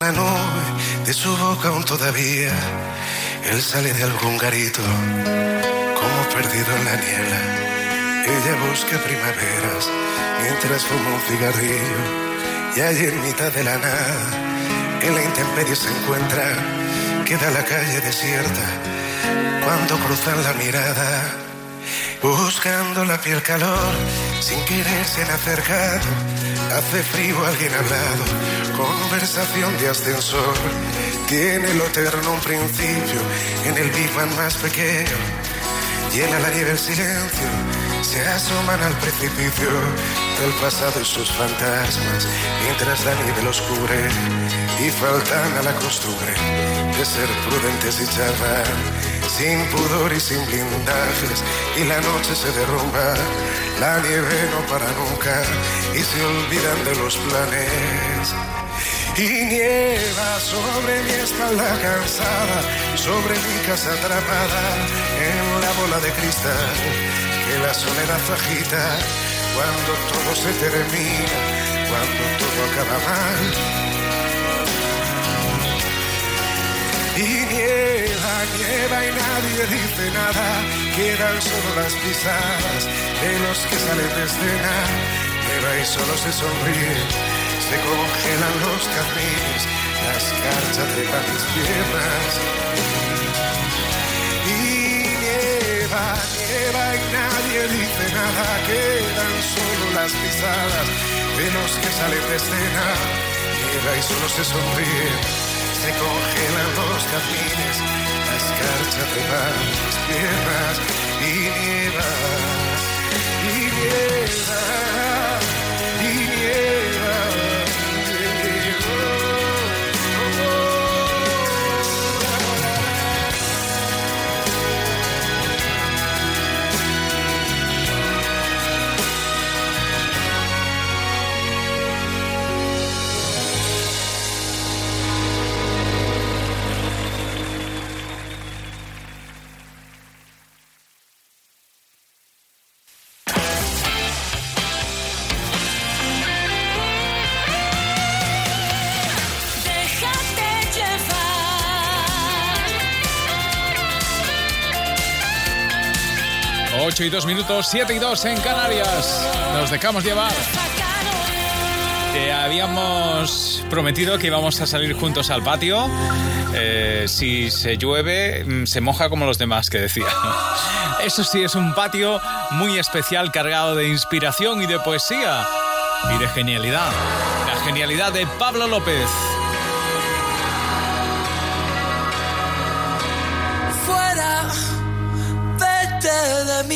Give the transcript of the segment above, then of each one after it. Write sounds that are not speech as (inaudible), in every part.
La nube de su boca aún todavía, él sale de algún garito, como perdido en la niebla. Ella busca primaveras mientras fuma un cigarrillo. Y allí en mitad de la nada, en la intemperie se encuentra, queda la calle desierta cuando cruzan la mirada, buscando la piel calor, sin querer se han hace frío alguien al lado, conversación de ascensor, tiene lo eterno un principio, en el Big Bang más pequeño, llena la nieve el silencio, se asoman al precipicio. Del pasado y sus fantasmas, mientras la nieve los cubre. Y faltan a la costumbre de ser prudentes y charlar, sin pudor y sin blindajes, y la noche se derrumba, la nieve no para nunca y se olvidan de los planes. Y nieva sobre mi espalda cansada, sobre mi casa atrapada en la bola de cristal que la soledad agita cuando todo se termina, cuando todo acaba mal. Y nieva, nieva y nadie dice nada, quedan solo las pisadas de los que salen de escena. Nieva y solo se sonríe, se congelan los caminos, las carchas trepan mis piernas. Y nieva, nieva y nadie dice nada, quedan solo las pisadas de los que salen de escena. Nieva y solo se sonríe, se congelan los caminos, la escarcha trepan mis piernas y nieva, 8 y 2 minutos, 7 y 2 en Canarias. Nos dejamos llevar. Te habíamos prometido que íbamos a salir juntos al patio. Eh, si se llueve, mm, se moja como los demás, que decía. Eso sí, es un patio muy especial, cargado de inspiración y de poesía. Y de genialidad. La genialidad de Pablo López.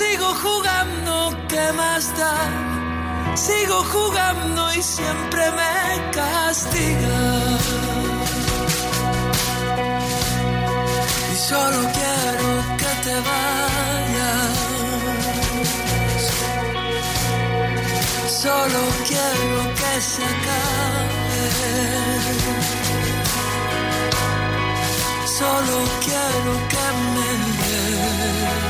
Sigo jugando, ¿qué más da? Sigo jugando y siempre me castiga. Y solo quiero que te vayas. Solo quiero que se acabe. Solo quiero que me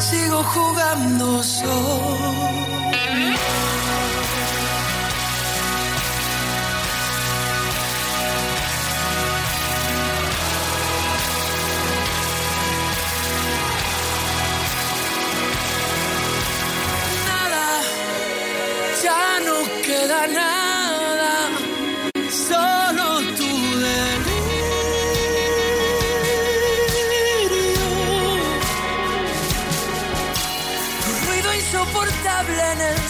Sigo jugando solo.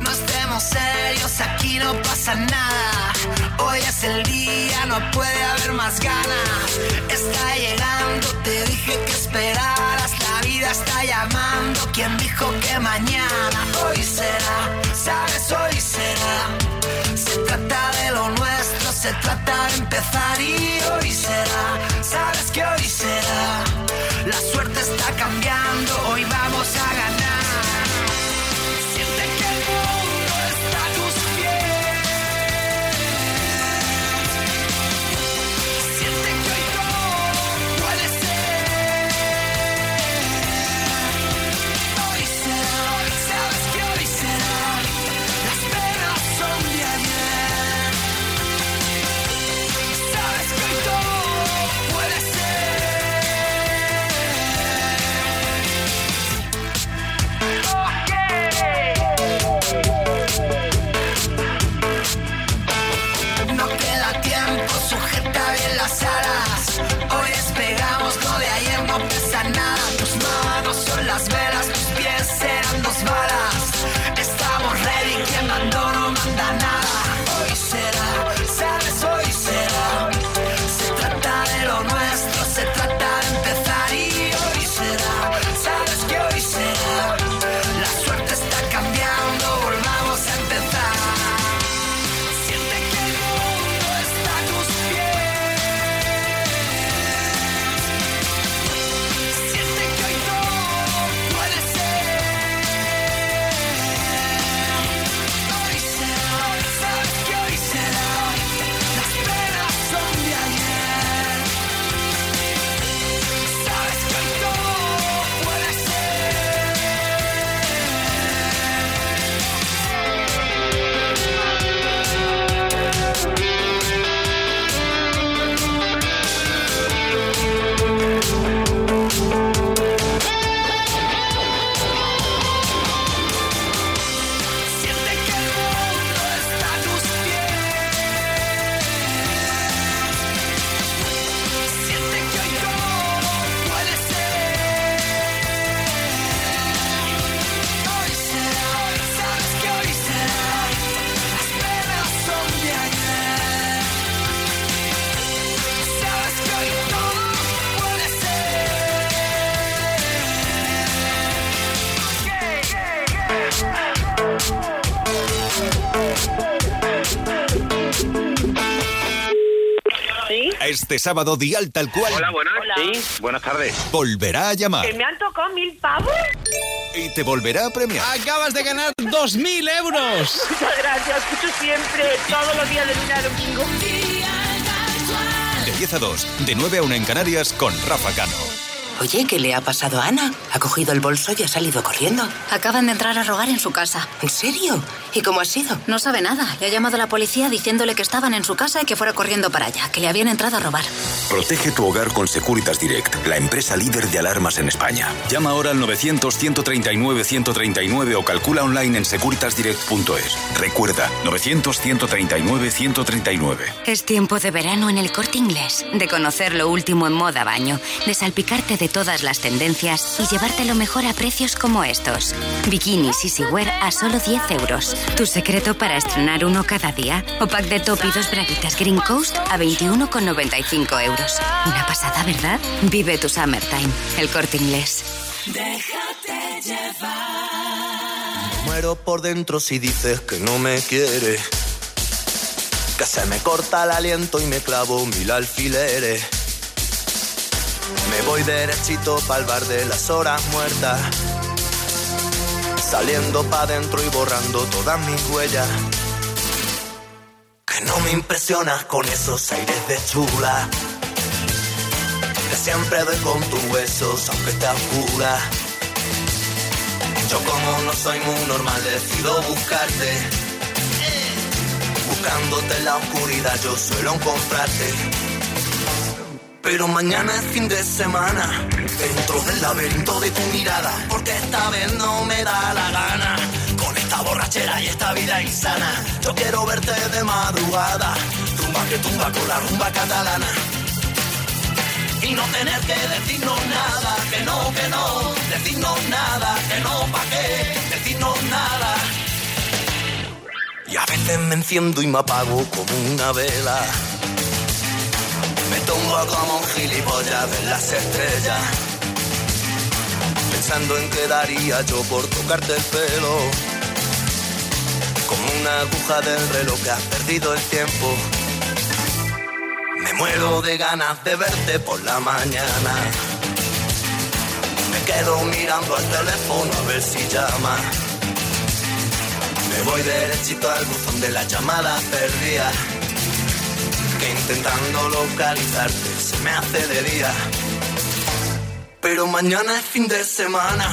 No estemos serios, aquí no pasa nada. Hoy es el día, no puede haber más ganas. Está llegando, te dije que esperaras. La vida está llamando. ¿Quién dijo que mañana? Hoy será, sabes, hoy será. Se trata de lo nuestro, se trata de empezar y hoy será. Sabes que hoy será. La suerte está cambiando, hoy vamos a ganar. Este sábado Dial Tal Cual. Hola, buenas. Sí, buenas tardes. Volverá a llamar. ¿Que me han tocado mil pavos? Y te volverá a premiar. Acabas de ganar dos mil euros. (laughs) Muchas gracias. Escucho siempre, todos los días de lunes a domingo. De 10 a 2, de 9 a 1 en Canarias con Rafa Cano. Oye, ¿qué le ha pasado a Ana? Ha cogido el bolso y ha salido corriendo. Acaban de entrar a rogar en su casa. ¿En serio? ¿Y cómo ha sido? No sabe nada. Le ha llamado a la policía diciéndole que estaban en su casa y que fuera corriendo para allá, que le habían entrado a robar. Protege tu hogar con Securitas Direct, la empresa líder de alarmas en España. Llama ahora al 900-139-139 o calcula online en securitasdirect.es. Recuerda, 900-139-139. Es tiempo de verano en el corte inglés, de conocer lo último en moda baño, de salpicarte de todas las tendencias y llevarte lo mejor a precios como estos. Bikinis Easy Wear a solo 10 euros. ¿Tu secreto para estrenar uno cada día? O pack de top y dos braguitas Green Coast a 21,95 euros. Una pasada, ¿verdad? Vive tu summertime. El corte inglés. Déjate llevar. Muero por dentro si dices que no me quieres. Que se me corta el aliento y me clavo mil alfileres me voy derechito pa'l bar de las horas muertas. Saliendo pa' dentro y borrando todas mis huellas. Que no me impresionas con esos aires de chula. Que siempre doy con tus huesos, aunque te oscura. Yo como no soy muy normal, decido buscarte. Buscándote en la oscuridad, yo suelo encontrarte pero mañana es fin de semana, dentro del laberinto de tu mirada, porque esta vez no me da la gana. Con esta borrachera y esta vida insana, yo quiero verte de madrugada, tumba que tumba con la rumba catalana. Y no tener que decirnos nada, que no, que no, decirnos nada, que no, pa' qué, decirnos nada. Y a veces me enciendo y me apago como una vela me tumbo como un gilipollas de las estrellas. Pensando en qué daría yo por tocarte el pelo. Como una aguja del reloj que has perdido el tiempo. Me muero de ganas de verte por la mañana. Me quedo mirando al teléfono a ver si llama. Me voy derechito al buzón de las llamadas perdidas intentando localizarte se me hace de día. Pero mañana es fin de semana,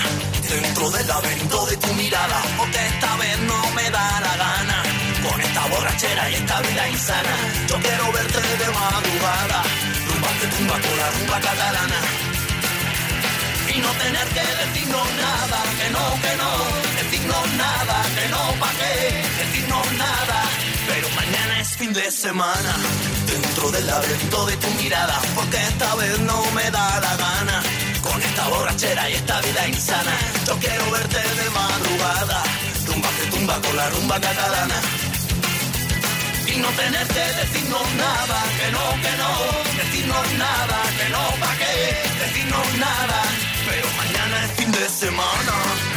dentro del laberinto de tu mirada, porque esta vez no me da la gana. Con esta borrachera y esta vida insana, yo quiero verte de madrugada, rumba que tumba con la rumba catalana. Y no tener que decirnos nada, que no, que no, decirnos nada, que no, pa' qué, decirnos nada. Fin de semana dentro del laberinto de tu mirada, porque esta vez no me da la gana. Con esta borrachera y esta vida insana, yo quiero verte de madrugada, tumba que tumba con la rumba catalana. Y no tener que decirnos nada, que no, que no, decirnos nada, que no, pa' qué, decirnos nada, pero mañana es fin de semana.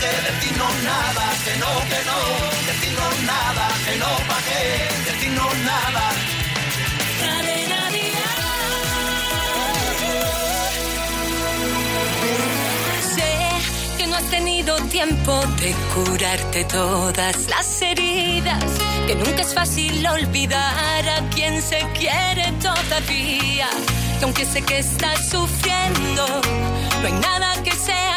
Decirnos nada, que no, que no, decirnos nada, que no, pa' qué, decirnos nada. Sé que no has tenido tiempo de curarte todas las heridas, que nunca es fácil olvidar a quien se quiere todavía, que aunque sé que estás sufriendo, no hay nada que sea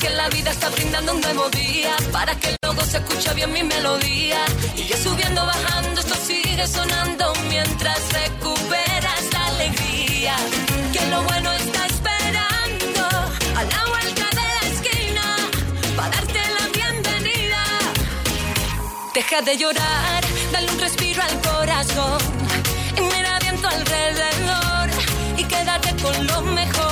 Que la vida está brindando un nuevo día para que luego se escuche bien mi melodía. Y yo subiendo, bajando, esto sigue sonando mientras recuperas la alegría. Que lo bueno está esperando a la vuelta de la esquina para darte la bienvenida. Deja de llorar, dale un respiro al corazón. Y mira viento alrededor y quédate con lo mejor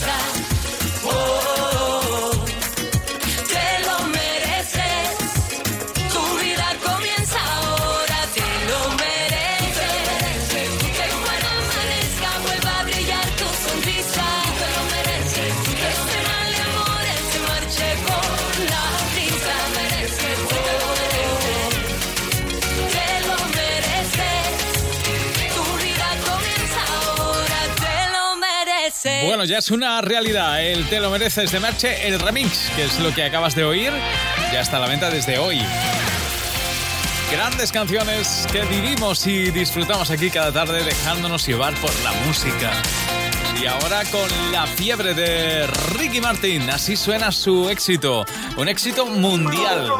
La Bueno, ya es una realidad. El Te lo mereces de Merche, el remix, que es lo que acabas de oír, ya está a la venta desde hoy. Grandes canciones que vivimos y disfrutamos aquí cada tarde dejándonos llevar por la música. Y ahora con la fiebre de Ricky Martin, así suena su éxito, un éxito mundial.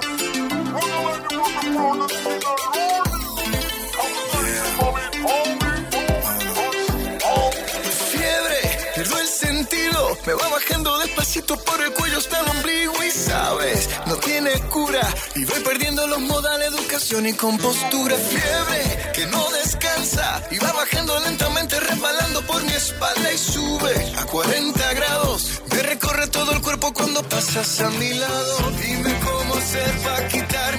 Me va bajando despacito por el cuello hasta el ombligo y sabes, no tiene cura y voy perdiendo los modales, educación y compostura. Fiebre que no descansa y va bajando lentamente, resbalando por mi espalda y sube a 40 grados. Me recorre todo el cuerpo cuando pasas a mi lado. Dime cómo hacer para quitar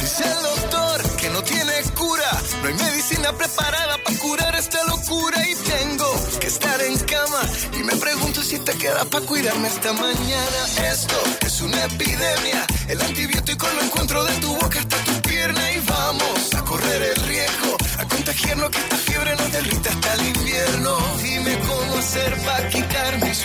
Dice el doctor que no tiene cura. No hay medicina preparada para curar esta locura. Y tengo que estar en cama. Y me pregunto si te queda para cuidarme esta mañana. Esto es una epidemia. El antibiótico lo encuentro de tu boca hasta tu pierna. Y vamos a correr el riesgo. A contagiarnos que esta fiebre nos derrita hasta el invierno. Dime cómo hacer para quitar mis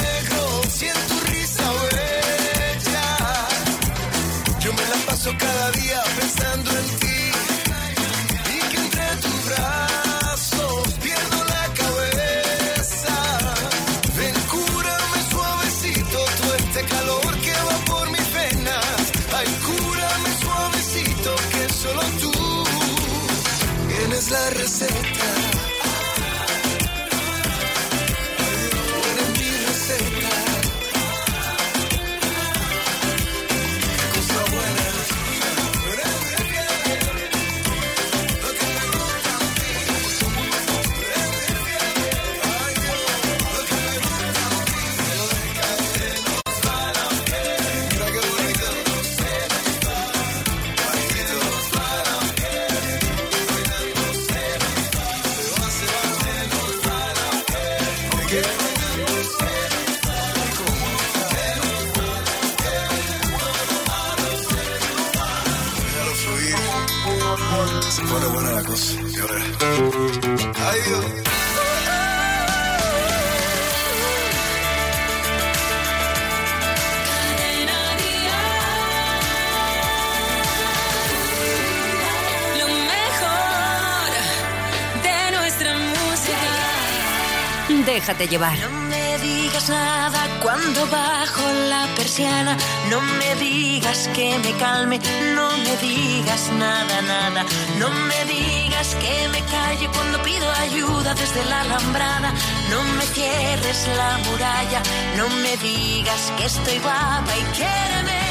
Déjate llevar. No me digas nada cuando bajo la persiana. No me digas que me calme. No me digas nada, nada. No me digas que me calle cuando pido ayuda desde la alambrada. No me cierres la muralla. No me digas que estoy guapa y quiéreme.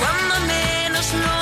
Cuando menos lo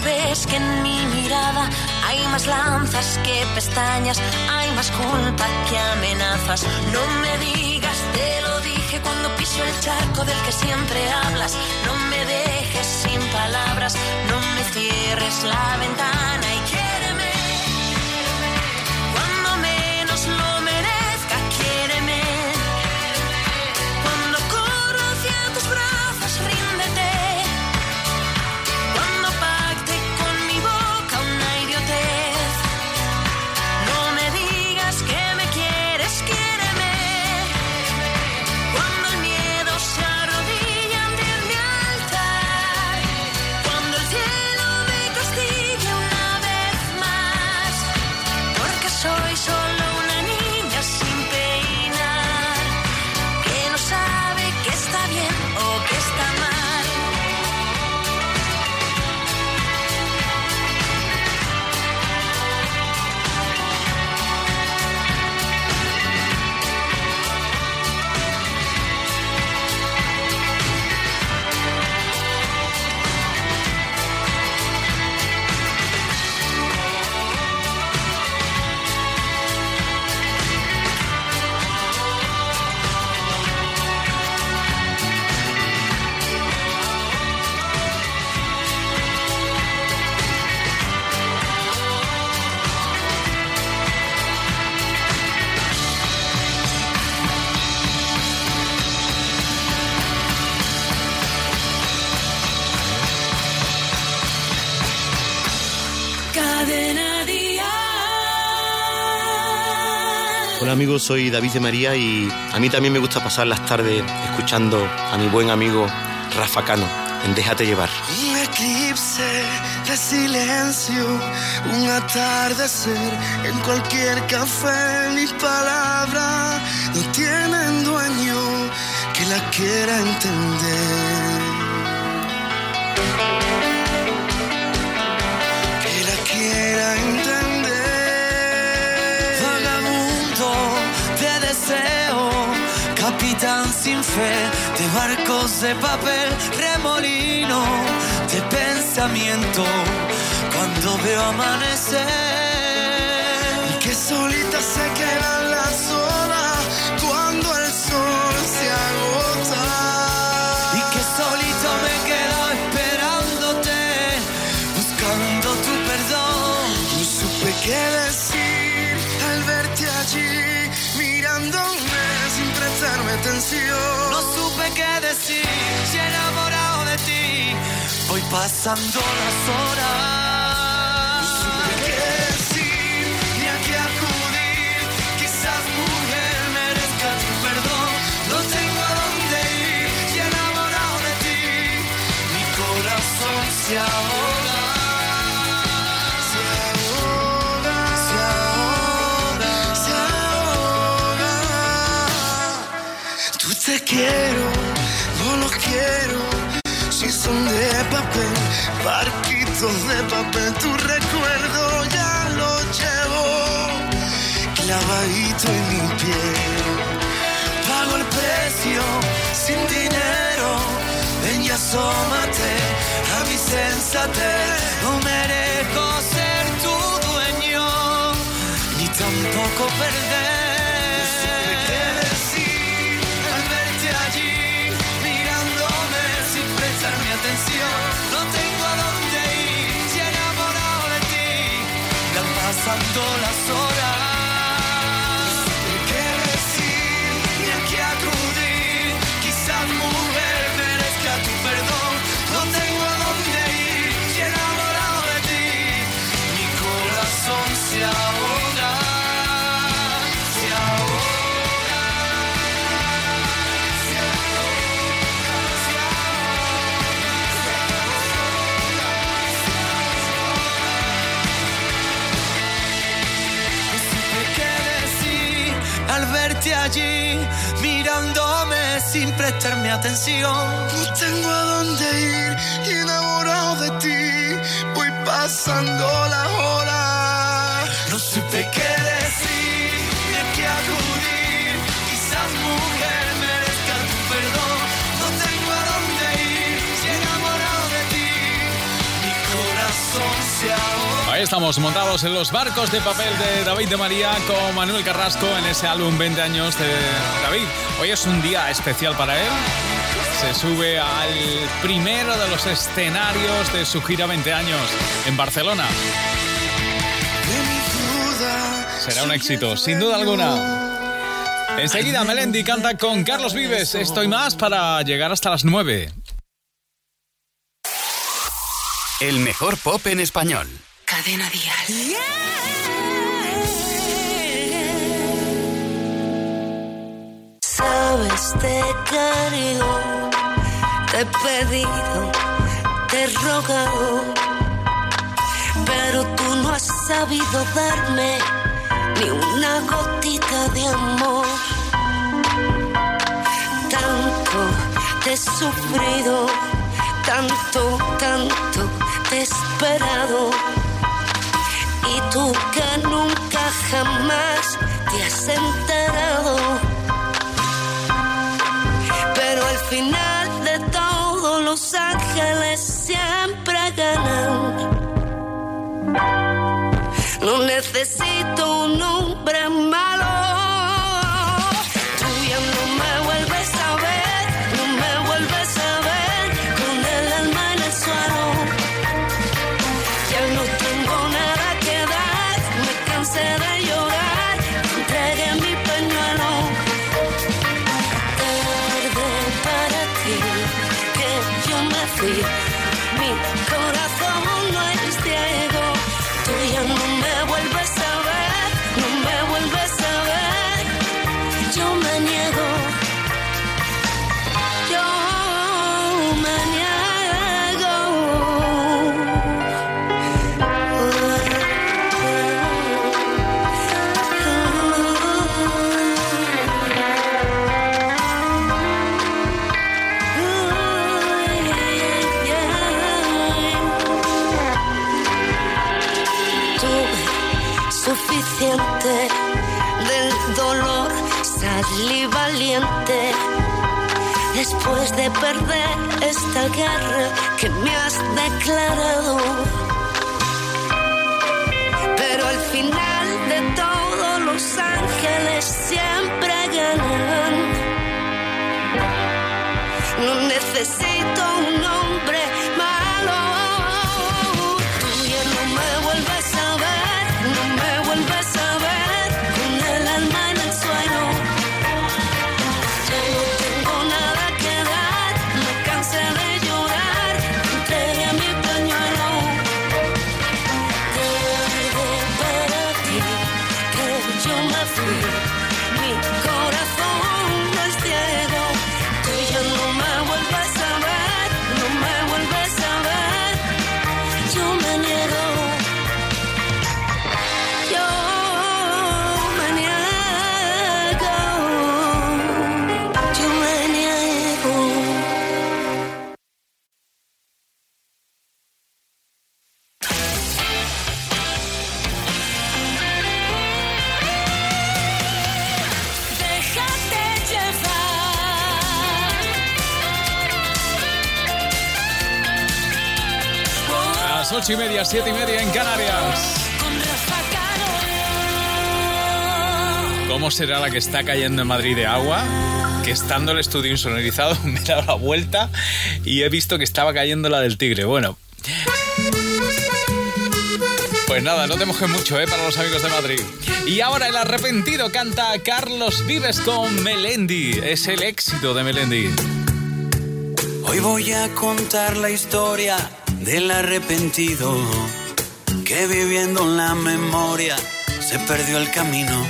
ves que en mi mirada hay más lanzas que pestañas, hay más culpa que amenazas. No me digas, te lo dije cuando piso el charco del que siempre hablas. No me dejes sin palabras, no me cierres la ventana Amigos, soy David de María y a mí también me gusta pasar las tardes escuchando a mi buen amigo Rafa Cano en Déjate llevar. Un eclipse de silencio, un atardecer en cualquier café. Mis palabras no tienen dueño que la quiera entender. Sin fe de barcos de papel, remolino de pensamiento cuando veo amanecer. Y que solita se quedan No supe qué decir, si enamorado de ti, voy pasando las horas. Quiero, no los quiero. Si son de papel, barquitos de papel, tu recuerdo ya lo llevo clavadito en mi piel. Pago el precio sin dinero. Ven y asómate a mi sensatez. No merezco ser tu dueño. tampoco perder. Pasando las. Sin prestarme atención. No tengo a estamos montados en los barcos de papel de David de María con Manuel Carrasco en ese álbum 20 años de David. Hoy es un día especial para él. Se sube al primero de los escenarios de su gira 20 años en Barcelona. Será un éxito, sin duda alguna. Enseguida Melendi canta con Carlos Vives. Estoy más para llegar hasta las 9. El mejor pop en español. Cadena Dial. Sabes, te querido, te he pedido, te he rogado, pero tú no has sabido darme ni una gotita de amor. Tanto te he sufrido, tanto, tanto te he esperado. Y tú que nunca jamás te has enterado. Pero al final de todo los ángeles siempre ganan. No necesito un hombre malo. Yo De perder esta guerra que me has declarado. Pero al final de todo los ángeles siempre ganan. No necesito 8 y media, 7 y media en Canarias. ¿Cómo será la que está cayendo en Madrid de agua? Que estando el estudio insonorizado (laughs) me he dado la vuelta y he visto que estaba cayendo la del tigre. Bueno. Pues nada, no te mojes mucho, ¿eh? Para los amigos de Madrid. Y ahora el arrepentido canta Carlos Vives con Melendi. Es el éxito de Melendi. Hoy voy a contar la historia del arrepentido que viviendo en la memoria se perdió el camino.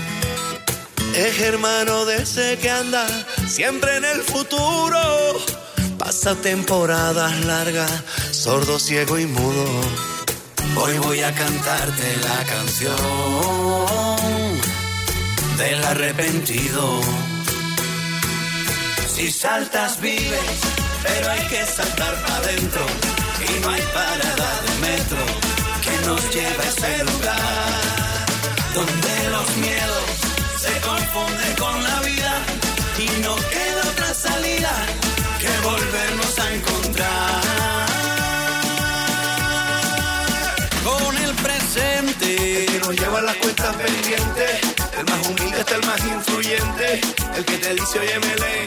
Es hermano de ese que anda siempre en el futuro. Pasa temporadas largas, sordo, ciego y mudo. Hoy voy a cantarte la canción del arrepentido. Si saltas vives, pero hay que saltar para adentro. Y no hay parada de metro que nos lleve a ese lugar donde los miedos se confunden con la vida y no queda otra salida que volvernos a encontrar con el presente. El que nos lleva las cuentas pendientes, el más humilde está el más influyente, el que te dice oye Melén,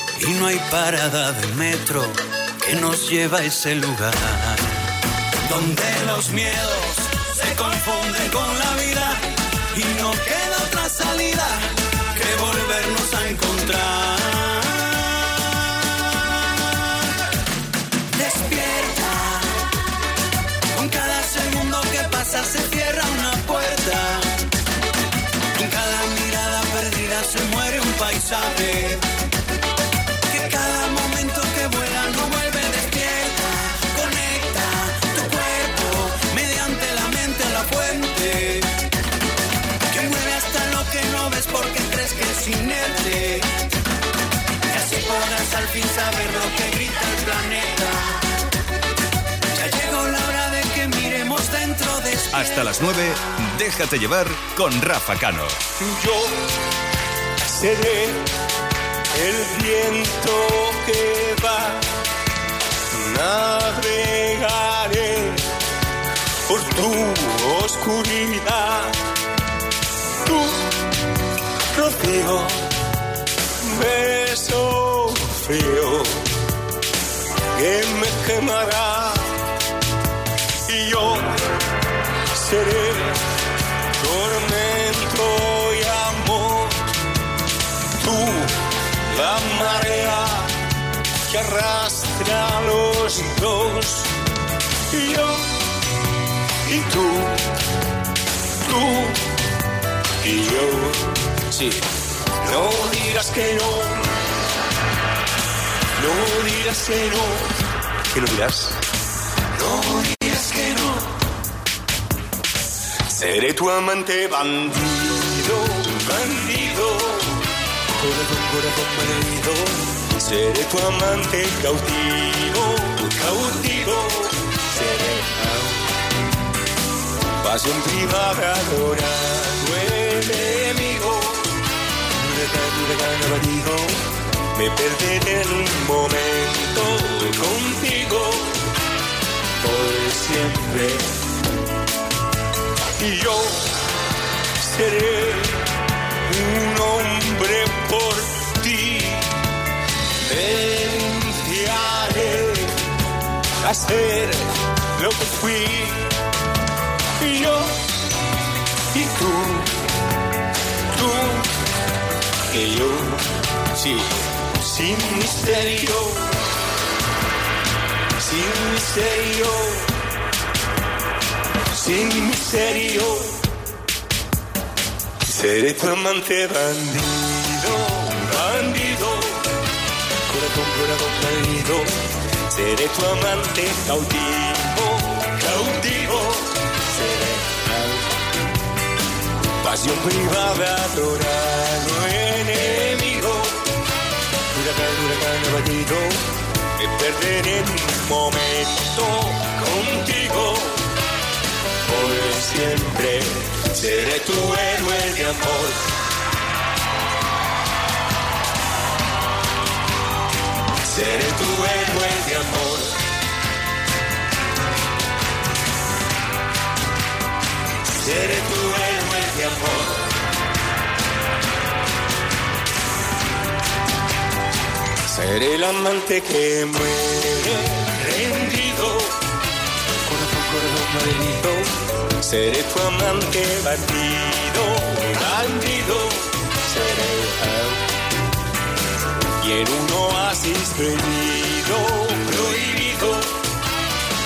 Y no hay parada de metro que nos lleva a ese lugar. Donde los miedos se confunden con la vida y no queda otra salida que volvernos a encontrar. Despierta, con cada segundo que pasa se cierra una puerta. Fin saber lo que grita el planeta. Ya llegó la hora de que miremos dentro de Hasta las 9, déjate llevar con Rafa Cano. Yo seré el viento que va, navegaré por tu oscuridad, tu rocío, beso frío que me quemará. Y yo seré tormento y amor, tú la marea que arrastra a los dos. Y yo y tú, tú y yo. Sí, no digas que no, no digas que no, ¿Qué lo dirás? no digas que no. Seré tu amante bandido, bandido, corazón, corazón malherido. Seré tu amante cautivo, cautivo. Seré pasión privada, adorado enemigo. huracán, huracán abatido. Me perderé en un momento contigo por siempre. Y yo seré un hombre por ti. Denunciaré a ser lo que fui. Y yo y tú, tú y yo, sí, sin misterio, sin misterio, sin misterio. Seré tu amante bandido, bandido, corazón, corazón perdido. Seré tu amante cautivo, cautivo. Seré pasión privada, adorado enemigo. Huracán, abatido, me perderé un momento contigo. Por siempre seré tu héroe de amor. Seré tu héroe de amor. Seré tu Seré el amante que muere rendido, corazón, corazón malherido. Seré tu amante bandido, bandido. Seré y en un oasis prohibido, prohibido.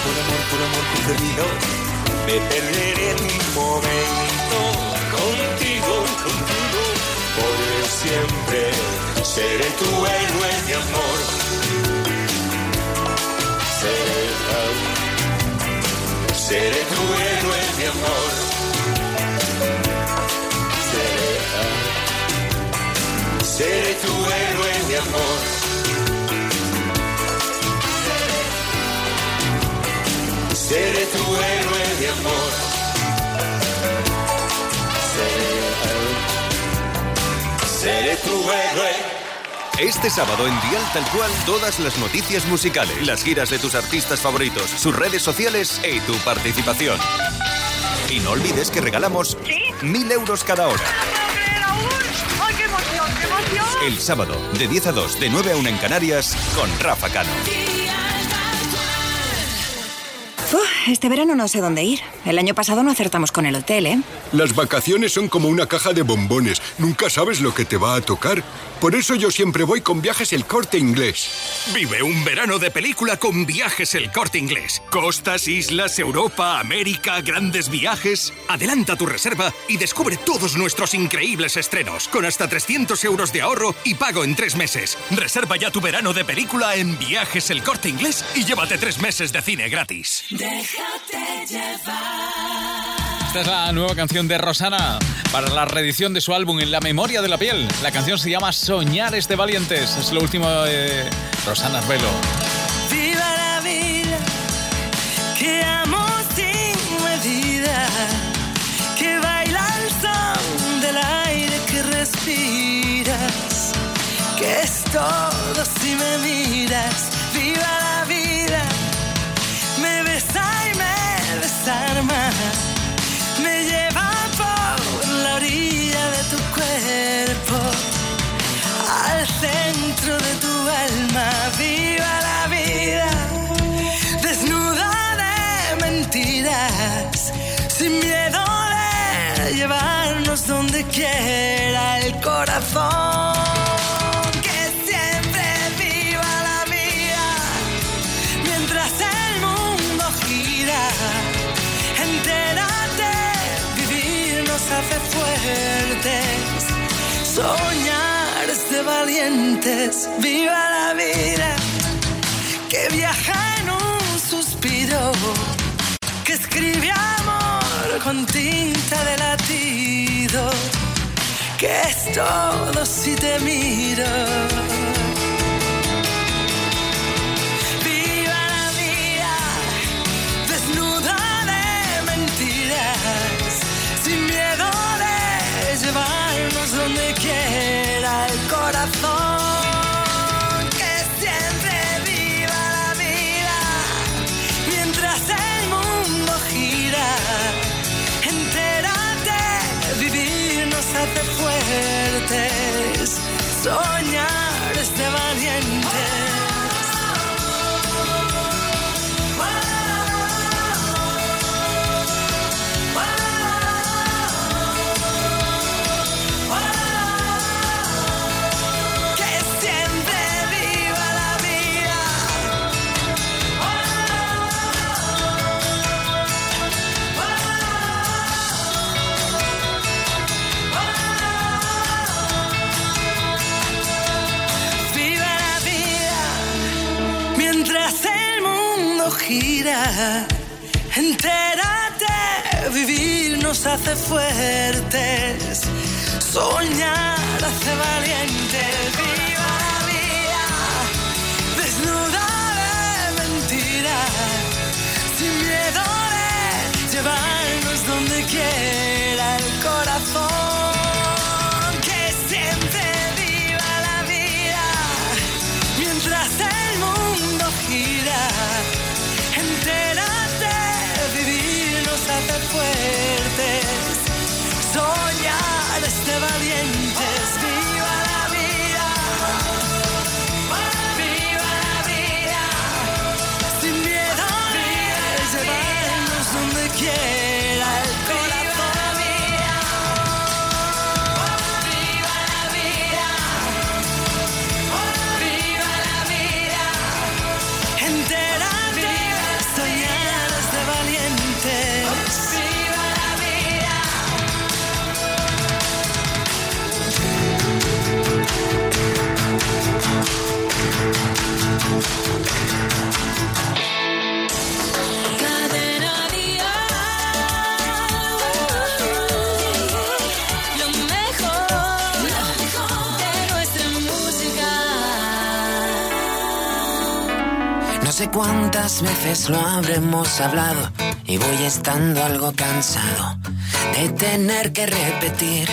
Por amor, por amor concedido, me perderé en un momento contigo, contigo. Por siempre seré tu héroe de amor. Seré, seré tu héroe de amor. Seré, seré tu héroe de amor. Seré tu héroe de amor. Seré, tu héroe. Este sábado en Dial Tal Cual, todas las noticias musicales, las giras de tus artistas favoritos, sus redes sociales y tu participación. Y no olvides que regalamos mil euros cada hora. ¡Ay, qué emoción, qué emoción! El sábado, de 10 a 2, de 9 a 1 en Canarias, con Rafa Cano. Uf, este verano no sé dónde ir. El año pasado no acertamos con el hotel, ¿eh? Las vacaciones son como una caja de bombones. Nunca sabes lo que te va a tocar. Por eso yo siempre voy con viajes el corte inglés. Vive un verano de película con viajes el corte inglés. Costas, islas, Europa, América, grandes viajes. Adelanta tu reserva y descubre todos nuestros increíbles estrenos con hasta 300 euros de ahorro y pago en tres meses. Reserva ya tu verano de película en viajes el corte inglés y llévate tres meses de cine gratis. Déjate llevar. Esta es la nueva canción de Rosana para la reedición de su álbum En la memoria de la piel. La canción se llama Soñares de Valientes. Es lo último de Rosana Arbelo. Viva la vida, que amo sin medida, que baila el son del aire que respiras, que es todo si me miras. Viva la vida, llevarnos donde quiera el corazón. Que siempre viva la vida, mientras el mundo gira. Entérate, vivir nos hace fuertes. Soñar valientes, viva la vida, que viaja con tinta de latido, que es todo si te miro. Soñar Entérate, vivir nos hace fuertes. Soñar hace valientes. Viva la vida desnuda de mentiras. Sin miedo de llevarnos donde quiera el corazón. Sé cuántas veces lo habremos hablado y voy estando algo cansado de tener que repetir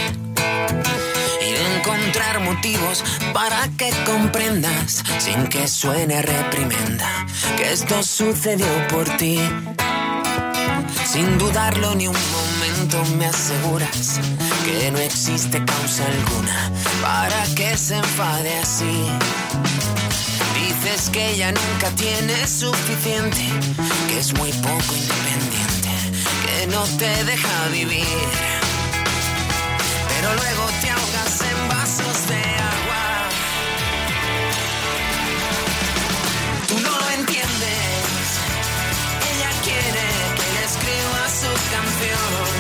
y de encontrar motivos para que comprendas sin que suene reprimenda que esto sucedió por ti. Sin dudarlo ni un momento me aseguras que no existe causa alguna para que se enfade así. Dices que ella nunca tiene suficiente, que es muy poco independiente, que no te deja vivir. Pero luego te ahogas en vasos de agua. Tú no lo entiendes. Ella quiere que le escriba su canción.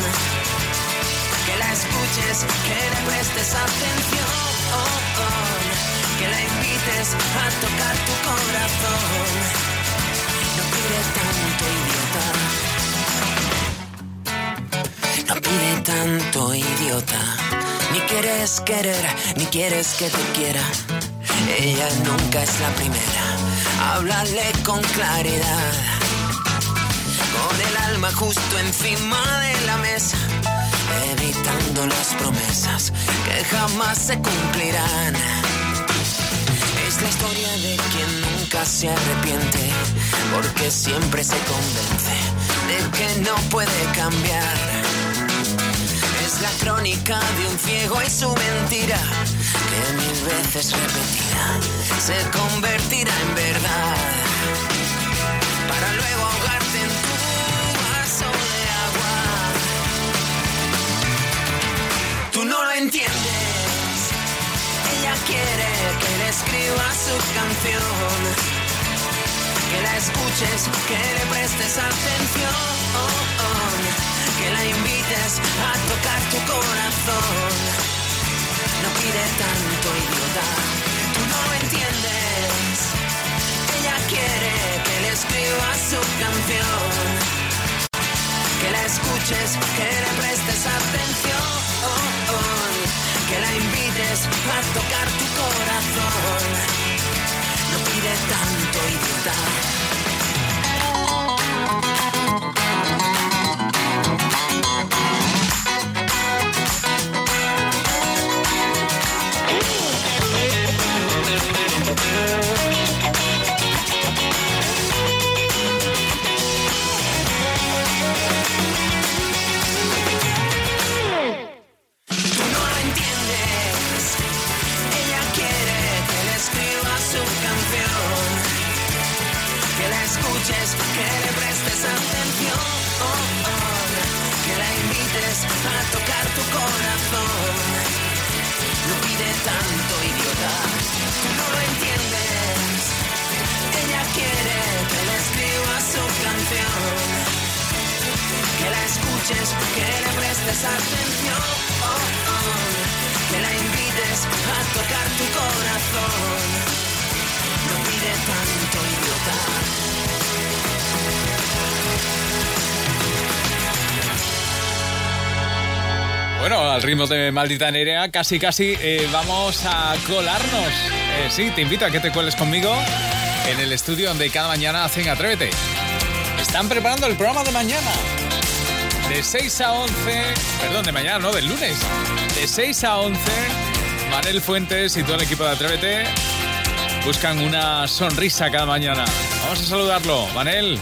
Que la escuches, que le prestes atención. Que la invites a tocar tu corazón. No pide tanto, idiota. No pide tanto, idiota. Ni quieres querer, ni quieres que te quiera. Ella nunca es la primera. Háblale con claridad. Con el alma justo encima de la mesa. Evitando las promesas que jamás se cumplirán. La historia de quien nunca se arrepiente. Porque siempre se convence de que no puede cambiar. Es la crónica de un ciego y su mentira, que mil veces repetida se convertirá en verdad. Para luego ahogarte en tu vaso de agua. Tú no lo entiendes. Ella quiere que escriba su canción. Que la escuches, que le prestes atención. Que la invites a tocar tu corazón. No pide tanto, idiota. Tú no lo entiendes. Ella quiere que le escriba su canción. Que la escuches, que le prestes atención. Que la invites a tocar tu corazón. No pide tanto, idiota. Al ritmo de Maldita Nerea, casi casi eh, vamos a colarnos. Eh, sí, te invito a que te cueles conmigo en el estudio donde cada mañana hacen Atrévete. Están preparando el programa de mañana. De 6 a 11, perdón, de mañana, no, del lunes. De 6 a 11, Manel Fuentes y todo el equipo de Atrévete buscan una sonrisa cada mañana. Vamos a saludarlo. Manel,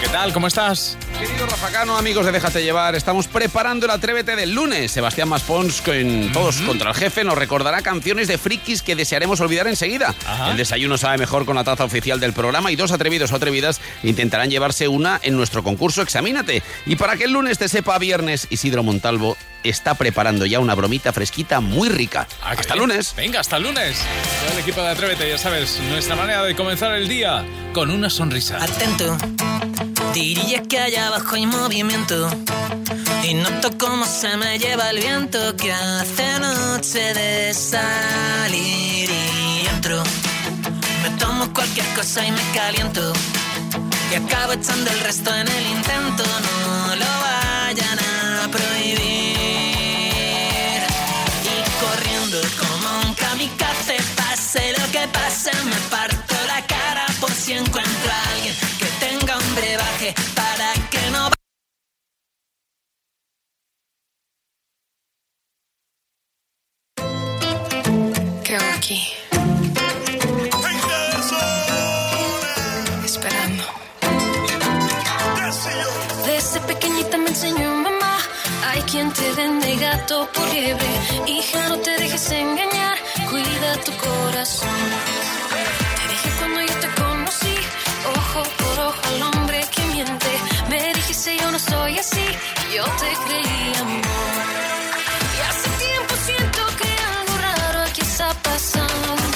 ¿qué tal? ¿Cómo estás? Querido Rafa Cano, amigos de Déjate Llevar, estamos preparando el Atrévete del lunes. Sebastián Maspons, con todos contra el jefe, nos recordará canciones de frikis que desearemos olvidar enseguida. El desayuno sabe mejor con la taza oficial del programa y dos atrevidos o atrevidas intentarán llevarse una en nuestro concurso Examínate. Y para que el lunes te sepa viernes, Isidro Montalvo está preparando ya una bromita fresquita muy rica. Hasta el lunes. Venga, hasta el lunes. Todo el equipo de Atrévete, ya sabes, nuestra manera de comenzar el día con una sonrisa. Atento. Diría que allá abajo hay movimiento. Y noto cómo se me lleva el viento Que hace noche de salir y entro. Me tomo cualquier cosa y me caliento. Y acabo echando el resto en el intento. No lo vayan a prohibir. Y corriendo como un kamikaze Pase lo que pase me parto aquí? Esperando. Desde pequeñita me enseñó mamá. Hay quien te vende gato por liebre. Hija, no te dejes engañar. Cuida tu corazón. Te dije cuando yo te conocí. Ojo por ojo al hombre que miente. Me dijiste yo no soy así. Yo te creí amor. Está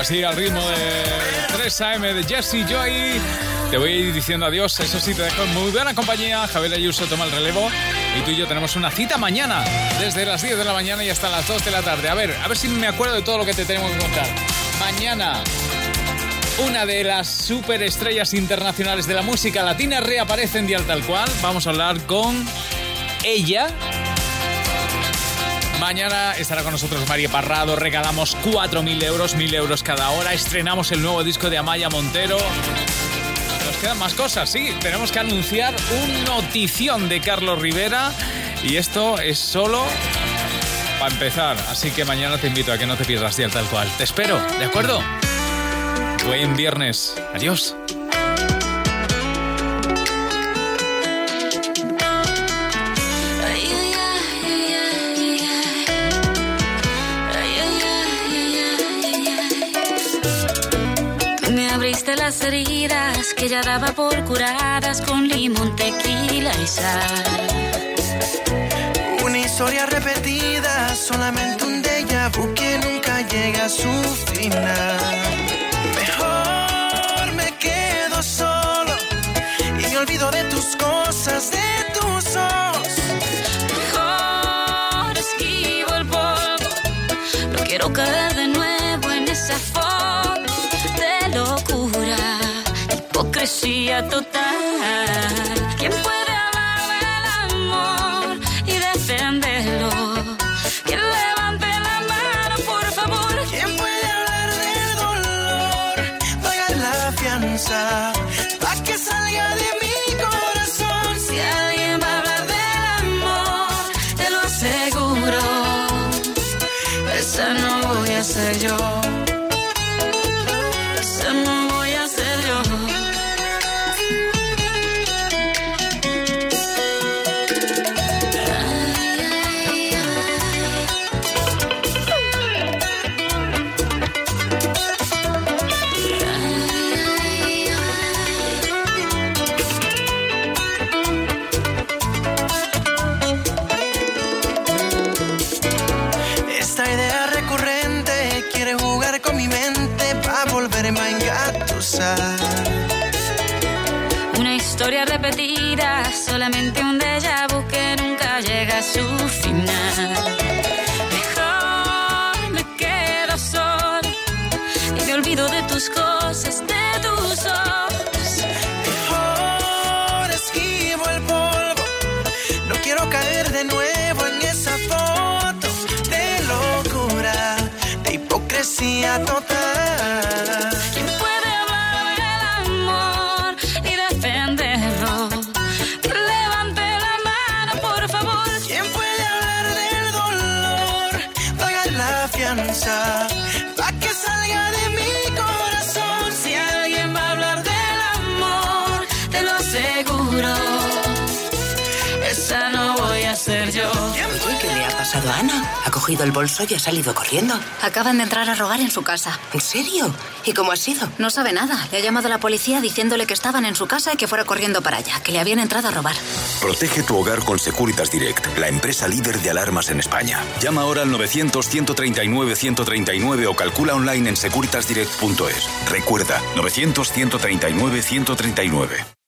Así al ritmo de 3 AM de Jesse Joy Te voy a ir diciendo adiós. Eso sí, te dejo en muy buena compañía. Javier Ayuso toma el relevo. Y tú y yo tenemos una cita mañana. Desde las 10 de la mañana y hasta las 2 de la tarde. A ver, a ver si me acuerdo de todo lo que te tenemos que contar. Mañana una de las superestrellas internacionales de la música latina reaparece en Dial Tal Cual. Vamos a hablar con ella. Mañana estará con nosotros María Parrado. Regalamos 4.000 euros, 1.000 euros cada hora. Estrenamos el nuevo disco de Amaya Montero. Nos quedan más cosas, sí. Tenemos que anunciar un notición de Carlos Rivera. Y esto es solo para empezar. Así que mañana te invito a que no te pierdas Dial Tal Cual. Te espero, ¿de acuerdo? Buen viernes. Adiós. Las heridas que ya daba por curadas con limón, tequila y sal. Una historia repetida, solamente un déjà vu que nunca llega a su final. Mejor me quedo solo y me olvido de tus cosas, de tus ojos. Mejor esquivo el polvo. No quiero caer hipocresía total. ¿Quién puede hablar del amor y defenderlo? ¿Quién levante la mano, por favor? ¿Quién puede hablar del dolor? Paga la fianza pa' Ha cogido el bolso y ha salido corriendo. Acaban de entrar a robar en su casa. ¿En serio? ¿Y cómo ha sido? No sabe nada. Le ha llamado a la policía diciéndole que estaban en su casa y que fuera corriendo para allá, que le habían entrado a robar. Protege tu hogar con Securitas Direct, la empresa líder de alarmas en España. Llama ahora al 900-139-139 o calcula online en securitasdirect.es. Recuerda, 900-139-139.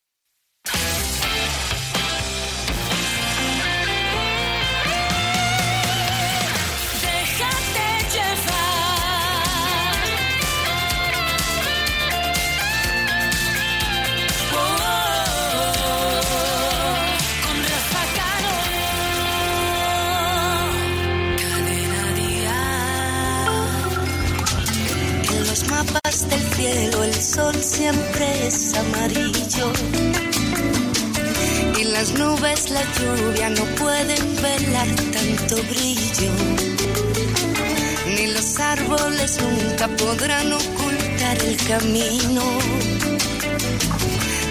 El sol siempre es amarillo. Y las nubes, la lluvia no pueden velar tanto brillo. Ni los árboles nunca podrán ocultar el camino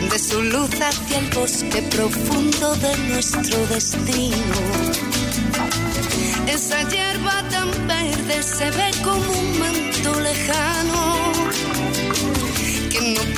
de su luz hacia el bosque profundo de nuestro destino. Esa hierba tan verde se ve como un manto lejano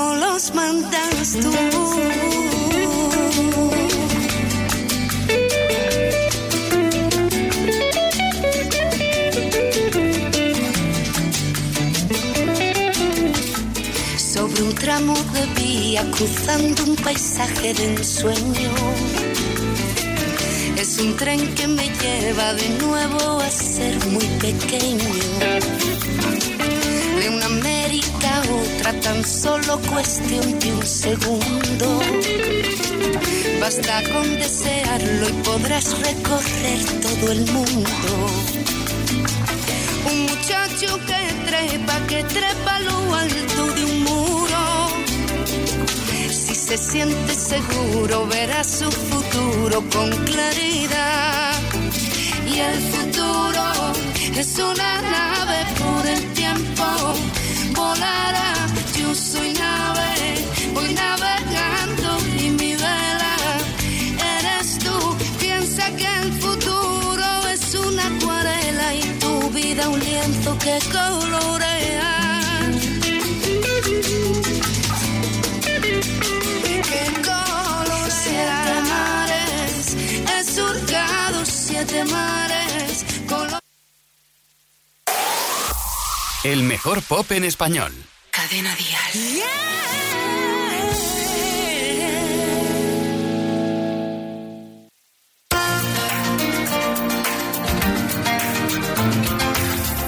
no los mandas tú. Sobre un tramo de vía cruzando un paisaje de ensueño es un tren que me lleva de nuevo a ser muy pequeño. De una América otra tan solo cuestión de un segundo. Basta con desearlo y podrás recorrer todo el mundo. Un muchacho que trepa, que trepa lo alto de un muro si se siente seguro, verá su futuro con claridad. El futuro es una nave por el tiempo, volará. Yo soy El mejor pop en español. Cadena Dial.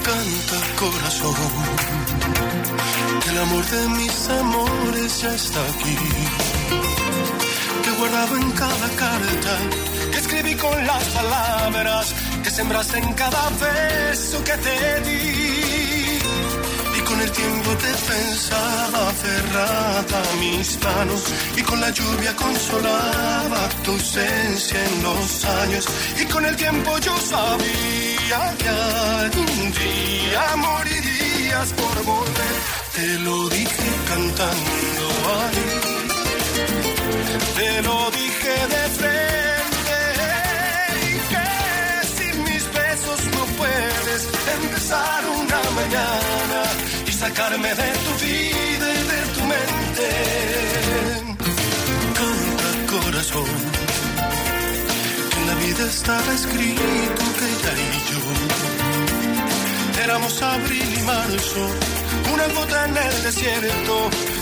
Canta corazón, que el amor de mis amores ya está aquí. Que he guardado en cada carta, que escribí con las palabras, que sembraste en cada beso que te di. El tiempo te pensaba aferrada a mis manos, y con la lluvia consolaba tu ausencia en los años. Y con el tiempo yo sabía que algún día morirías por volver. Te lo dije cantando ahí, te lo dije de frente. Y que sin mis besos no puedes empezar una mañana sacarme de tu vida y de tu mente. Canta corazón que en la vida estaba escrito que ella y yo éramos abril y marzo, una gota en el desierto,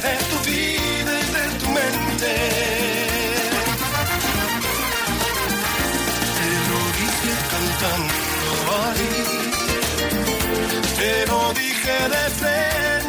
de tu vida y de tu mente. Te lo dije cantando ahí, te lo dije de frente